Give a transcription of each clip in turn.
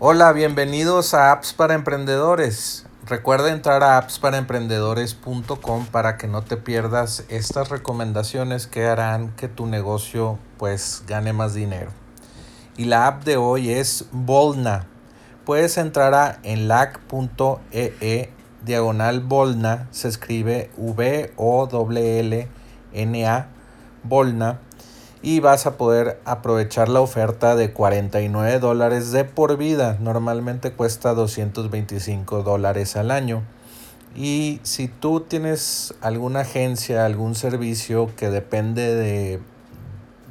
Hola, bienvenidos a Apps para Emprendedores. Recuerda entrar a appsparaemprendedores.com para que no te pierdas estas recomendaciones que harán que tu negocio pues gane más dinero. Y la app de hoy es Volna. Puedes entrar a enlac.ee e diagonal Volna, se escribe V O L L N A Volna y vas a poder aprovechar la oferta de 49 dólares de por vida. Normalmente cuesta 225 dólares al año. Y si tú tienes alguna agencia, algún servicio que depende de,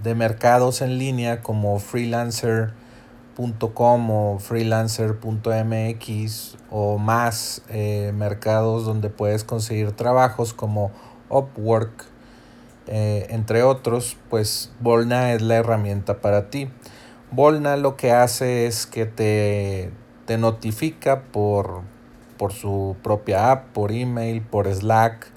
de mercados en línea como freelancer.com o freelancer.mx o más eh, mercados donde puedes conseguir trabajos como Upwork, eh, entre otros, pues Volna es la herramienta para ti. Volna lo que hace es que te, te notifica por, por su propia app, por email, por Slack,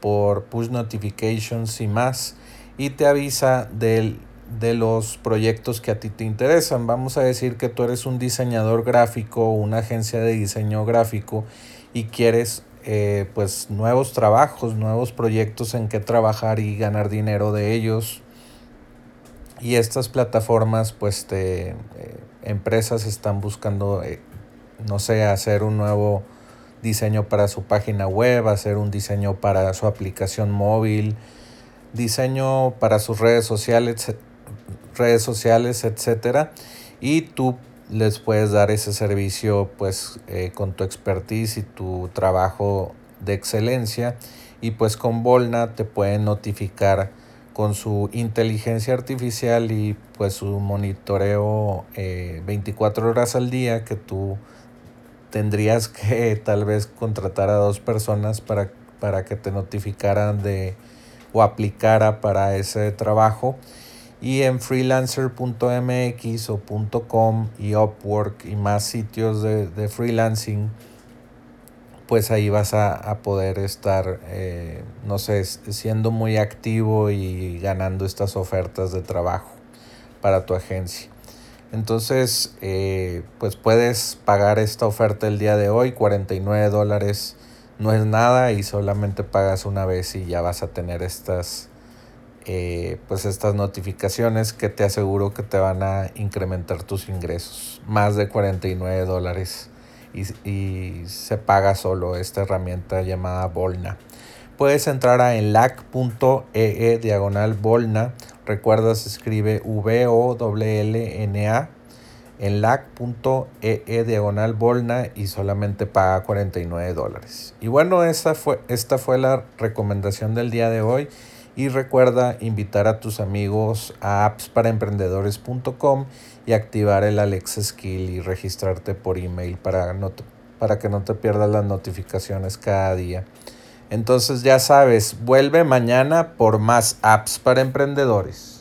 por push notifications y más, y te avisa del, de los proyectos que a ti te interesan. Vamos a decir que tú eres un diseñador gráfico, una agencia de diseño gráfico y quieres eh, pues nuevos trabajos, nuevos proyectos en que trabajar y ganar dinero de ellos. Y estas plataformas, pues te, eh, empresas están buscando, eh, no sé, hacer un nuevo diseño para su página web, hacer un diseño para su aplicación móvil, diseño para sus redes sociales, redes sociales, etcétera. Y tú les puedes dar ese servicio pues eh, con tu expertise y tu trabajo de excelencia. Y pues con Volna te pueden notificar con su inteligencia artificial y pues su monitoreo 24 eh, horas al día que tú tendrías que tal vez contratar a dos personas para, para que te notificaran de o aplicara para ese trabajo y en freelancer.mx o .com y Upwork y más sitios de, freelancing, pues ahí vas a, poder estar, eh, no sé, siendo muy activo y ganando estas ofertas de trabajo para tu agencia. Entonces, eh, pues puedes pagar esta oferta el día de hoy, 49 dólares no es nada y solamente pagas una vez y ya vas a tener estas eh, pues estas notificaciones que te aseguro que te van a incrementar tus ingresos. Más de 49 dólares y, se paga solo esta herramienta llamada Volna. Puedes entrar a enlac.ee e diagonal Volna. Recuerda, se escribe V-O-L-L-N-A. Enlac.ee e diagonal Volna y solamente paga 49 dólares. Y bueno, fue, esta fue la recomendación del día de hoy. Y recuerda invitar a tus amigos a appsparaemprendedores.com y activar el Alexa Skill y registrarte por email para, para que no te pierdas las notificaciones cada día. Entonces ya sabes, vuelve mañana por más apps para emprendedores.